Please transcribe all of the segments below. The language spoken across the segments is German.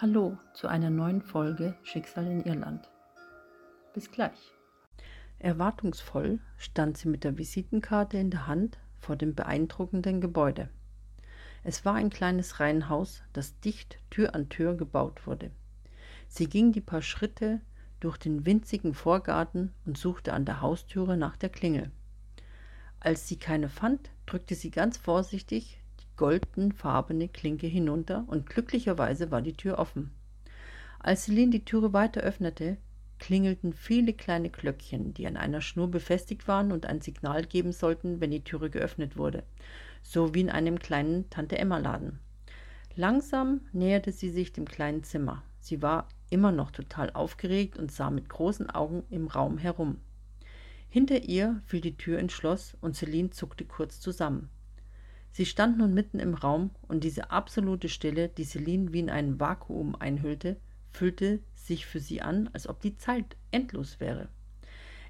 Hallo zu einer neuen Folge Schicksal in Irland. Bis gleich. Erwartungsvoll stand sie mit der Visitenkarte in der Hand vor dem beeindruckenden Gebäude. Es war ein kleines Reihenhaus, das dicht Tür an Tür gebaut wurde. Sie ging die paar Schritte durch den winzigen Vorgarten und suchte an der Haustüre nach der Klingel. Als sie keine fand, drückte sie ganz vorsichtig goldenfarbene Klinke hinunter und glücklicherweise war die Tür offen. Als Celine die Türe weiter öffnete, klingelten viele kleine Glöckchen, die an einer Schnur befestigt waren und ein Signal geben sollten, wenn die Türe geöffnet wurde, so wie in einem kleinen Tante-Emma-Laden. Langsam näherte sie sich dem kleinen Zimmer. Sie war immer noch total aufgeregt und sah mit großen Augen im Raum herum. Hinter ihr fiel die Tür ins Schloss und Celine zuckte kurz zusammen. Sie stand nun mitten im Raum, und diese absolute Stille, die Celine wie in ein Vakuum einhüllte, fühlte sich für sie an, als ob die Zeit endlos wäre.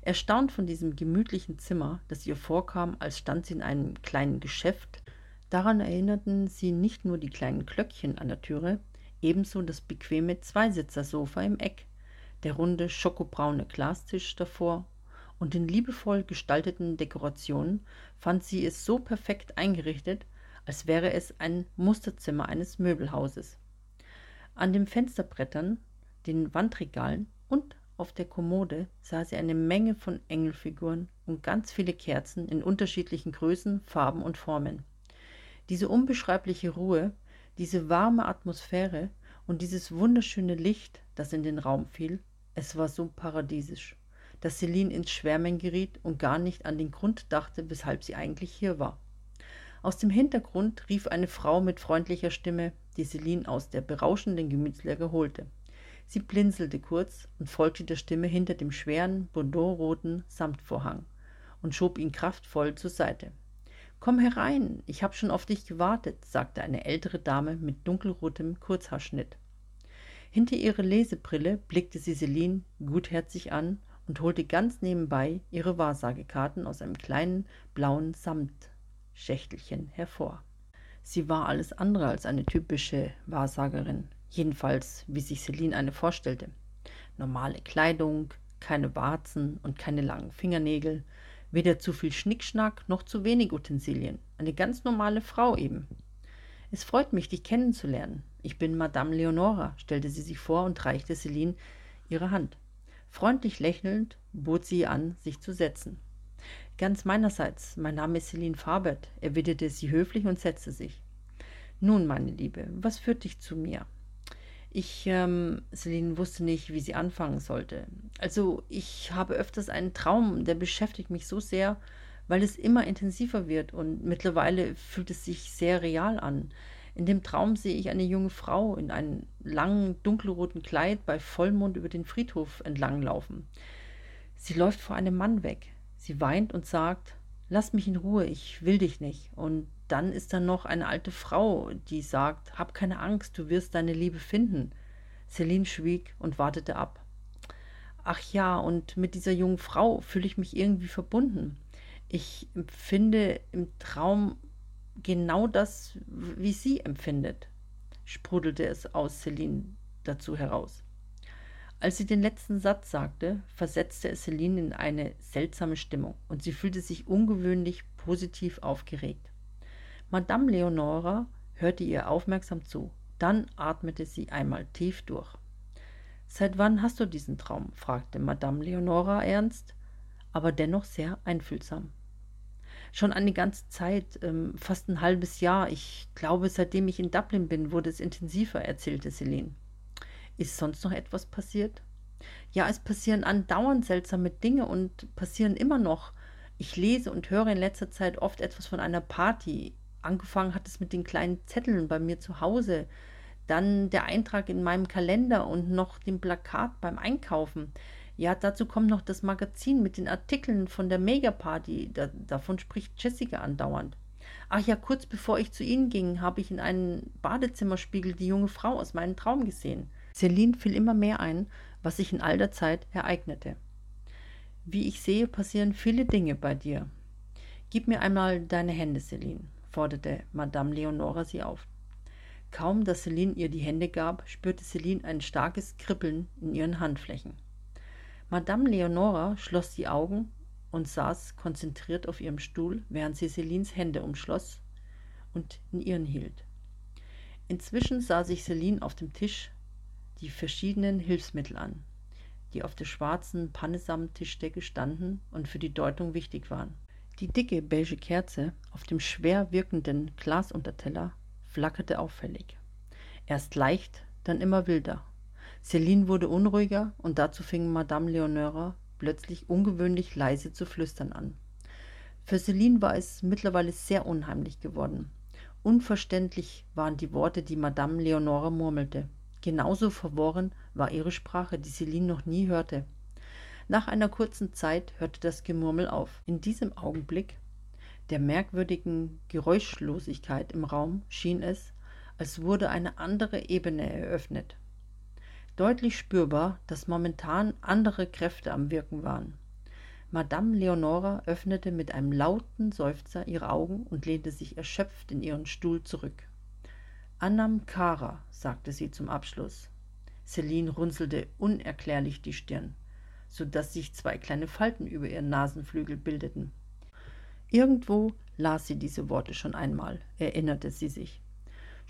Erstaunt von diesem gemütlichen Zimmer, das ihr vorkam, als stand sie in einem kleinen Geschäft, daran erinnerten sie nicht nur die kleinen Glöckchen an der Türe, ebenso das bequeme Zweisitzersofa im Eck, der runde schokobraune Glastisch davor und den liebevoll gestalteten Dekorationen fand sie es so perfekt eingerichtet, als wäre es ein Musterzimmer eines Möbelhauses. An den Fensterbrettern, den Wandregalen und auf der Kommode sah sie eine Menge von Engelfiguren und ganz viele Kerzen in unterschiedlichen Größen, Farben und Formen. Diese unbeschreibliche Ruhe, diese warme Atmosphäre und dieses wunderschöne Licht, das in den Raum fiel, es war so paradiesisch dass Celine ins Schwärmen geriet und gar nicht an den Grund dachte, weshalb sie eigentlich hier war. Aus dem Hintergrund rief eine Frau mit freundlicher Stimme, die Celine aus der berauschenden Gemütslage holte. Sie blinzelte kurz und folgte der Stimme hinter dem schweren, bordeauxroten Samtvorhang und schob ihn kraftvoll zur Seite. Komm herein, ich habe schon auf dich gewartet, sagte eine ältere Dame mit dunkelrotem Kurzhaarschnitt. Hinter ihre Lesebrille blickte sie Celine gutherzig an und holte ganz nebenbei ihre Wahrsagekarten aus einem kleinen blauen Samtschächtelchen hervor. Sie war alles andere als eine typische Wahrsagerin, jedenfalls wie sich Celine eine vorstellte. Normale Kleidung, keine Warzen und keine langen Fingernägel, weder zu viel Schnickschnack noch zu wenig Utensilien. Eine ganz normale Frau eben. Es freut mich, dich kennenzulernen. Ich bin Madame Leonora, stellte sie sich vor und reichte Celine ihre Hand. Freundlich lächelnd bot sie an, sich zu setzen. Ganz meinerseits, mein Name ist Celine Fabert, erwiderte sie höflich und setzte sich. Nun, meine Liebe, was führt dich zu mir? Ich, ähm, Celine wusste nicht, wie sie anfangen sollte. Also, ich habe öfters einen Traum, der beschäftigt mich so sehr, weil es immer intensiver wird und mittlerweile fühlt es sich sehr real an. In dem Traum sehe ich eine junge Frau in einem langen, dunkelroten Kleid bei Vollmond über den Friedhof entlanglaufen. Sie läuft vor einem Mann weg. Sie weint und sagt, Lass mich in Ruhe, ich will dich nicht. Und dann ist da noch eine alte Frau, die sagt, Hab keine Angst, du wirst deine Liebe finden. Celine schwieg und wartete ab. Ach ja, und mit dieser jungen Frau fühle ich mich irgendwie verbunden. Ich empfinde im Traum genau das, wie sie empfindet, sprudelte es aus Celine dazu heraus. Als sie den letzten Satz sagte, versetzte es Celine in eine seltsame Stimmung und sie fühlte sich ungewöhnlich positiv aufgeregt. Madame Leonora hörte ihr aufmerksam zu. Dann atmete sie einmal tief durch. Seit wann hast du diesen Traum? fragte Madame Leonora ernst, aber dennoch sehr einfühlsam schon eine ganze Zeit, ähm, fast ein halbes Jahr. Ich glaube, seitdem ich in Dublin bin, wurde es intensiver, erzählte Celine. Ist sonst noch etwas passiert? Ja, es passieren andauernd seltsame Dinge und passieren immer noch. Ich lese und höre in letzter Zeit oft etwas von einer Party. Angefangen hat es mit den kleinen Zetteln bei mir zu Hause, dann der Eintrag in meinem Kalender und noch dem Plakat beim Einkaufen. Ja, dazu kommt noch das Magazin mit den Artikeln von der Megaparty. Da, davon spricht Jessica andauernd. Ach ja, kurz bevor ich zu Ihnen ging, habe ich in einem Badezimmerspiegel die junge Frau aus meinem Traum gesehen. Celine fiel immer mehr ein, was sich in all der Zeit ereignete. Wie ich sehe, passieren viele Dinge bei dir. Gib mir einmal deine Hände, Celine, forderte Madame Leonora sie auf. Kaum, dass Celine ihr die Hände gab, spürte Celine ein starkes Kribbeln in ihren Handflächen. Madame Leonora schloss die Augen und saß konzentriert auf ihrem Stuhl, während sie Celines Hände umschloss und in ihren hielt. Inzwischen sah sich Celine auf dem Tisch die verschiedenen Hilfsmittel an, die auf der schwarzen Pannesamen-Tischdecke standen und für die Deutung wichtig waren. Die dicke beige Kerze auf dem schwer wirkenden Glasunterteller flackerte auffällig. Erst leicht, dann immer wilder. Celine wurde unruhiger und dazu fing Madame Leonora plötzlich ungewöhnlich leise zu flüstern an. Für Celine war es mittlerweile sehr unheimlich geworden. Unverständlich waren die Worte, die Madame Leonore murmelte. Genauso verworren war ihre Sprache, die Celine noch nie hörte. Nach einer kurzen Zeit hörte das Gemurmel auf. In diesem Augenblick der merkwürdigen Geräuschlosigkeit im Raum schien es, als wurde eine andere Ebene eröffnet. Deutlich spürbar, dass momentan andere Kräfte am Wirken waren. Madame Leonora öffnete mit einem lauten Seufzer ihre Augen und lehnte sich erschöpft in ihren Stuhl zurück. Annam Kara, sagte sie zum Abschluss. Celine runzelte unerklärlich die Stirn, so dass sich zwei kleine Falten über ihren Nasenflügel bildeten. Irgendwo las sie diese Worte schon einmal, erinnerte sie sich.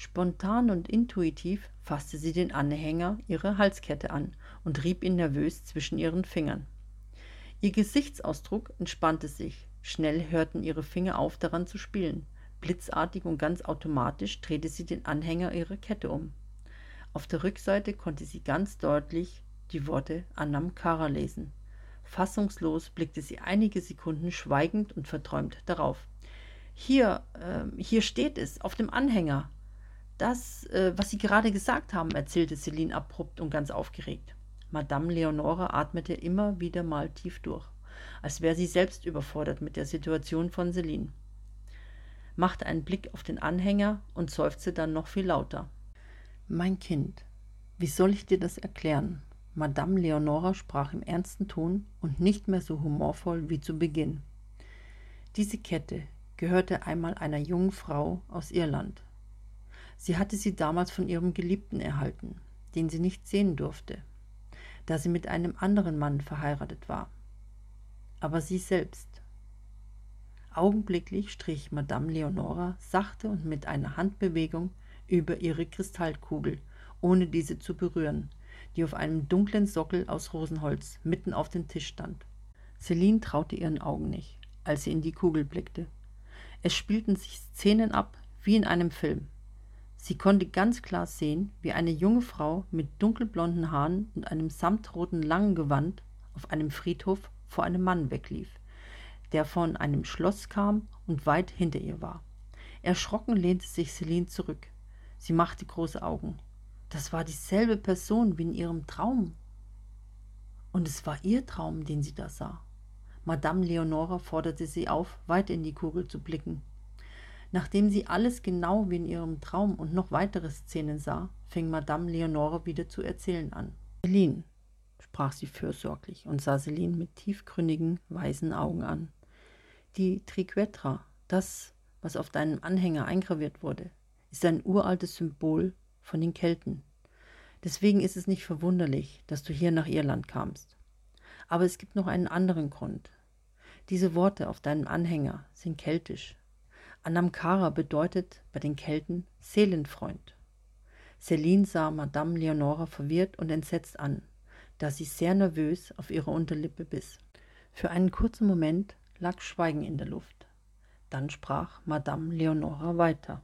Spontan und intuitiv fasste sie den Anhänger ihrer Halskette an und rieb ihn nervös zwischen ihren Fingern. Ihr Gesichtsausdruck entspannte sich. Schnell hörten ihre Finger auf, daran zu spielen. Blitzartig und ganz automatisch drehte sie den Anhänger ihrer Kette um. Auf der Rückseite konnte sie ganz deutlich die Worte Annam Kara lesen. Fassungslos blickte sie einige Sekunden schweigend und verträumt darauf. Hier, äh, hier steht es, auf dem Anhänger. Das, äh, was Sie gerade gesagt haben, erzählte Celine abrupt und ganz aufgeregt. Madame Leonore atmete immer wieder mal tief durch, als wäre sie selbst überfordert mit der Situation von Celine. Machte einen Blick auf den Anhänger und seufzte dann noch viel lauter. Mein Kind, wie soll ich dir das erklären? Madame Leonora sprach im ernsten Ton und nicht mehr so humorvoll wie zu Beginn. Diese Kette gehörte einmal einer jungen Frau aus Irland. Sie hatte sie damals von ihrem Geliebten erhalten, den sie nicht sehen durfte da sie mit einem anderen Mann verheiratet war. Aber sie selbst. Augenblicklich strich Madame Leonora sachte und mit einer Handbewegung über ihre Kristallkugel, ohne diese zu berühren, die auf einem dunklen Sockel aus Rosenholz mitten auf dem Tisch stand. Celine traute ihren Augen nicht, als sie in die Kugel blickte. Es spielten sich Szenen ab wie in einem Film. Sie konnte ganz klar sehen, wie eine junge Frau mit dunkelblonden Haaren und einem samtroten langen Gewand auf einem Friedhof vor einem Mann weglief, der von einem Schloss kam und weit hinter ihr war. Erschrocken lehnte sich Celine zurück. Sie machte große Augen. Das war dieselbe Person wie in ihrem Traum. Und es war ihr Traum, den sie da sah. Madame Leonora forderte sie auf, weit in die Kugel zu blicken. Nachdem sie alles genau wie in ihrem Traum und noch weitere Szenen sah, fing Madame Leonore wieder zu erzählen an. Celine, sprach sie fürsorglich und sah Celine mit tiefgründigen, weißen Augen an. Die Triquetra, das, was auf deinem Anhänger eingraviert wurde, ist ein uraltes Symbol von den Kelten. Deswegen ist es nicht verwunderlich, dass du hier nach Irland kamst. Aber es gibt noch einen anderen Grund. Diese Worte auf deinem Anhänger sind keltisch Anamkara bedeutet bei den Kelten Seelenfreund. Celine sah Madame Leonora verwirrt und entsetzt an, da sie sehr nervös auf ihre Unterlippe biss. Für einen kurzen Moment lag Schweigen in der Luft. Dann sprach Madame Leonora weiter.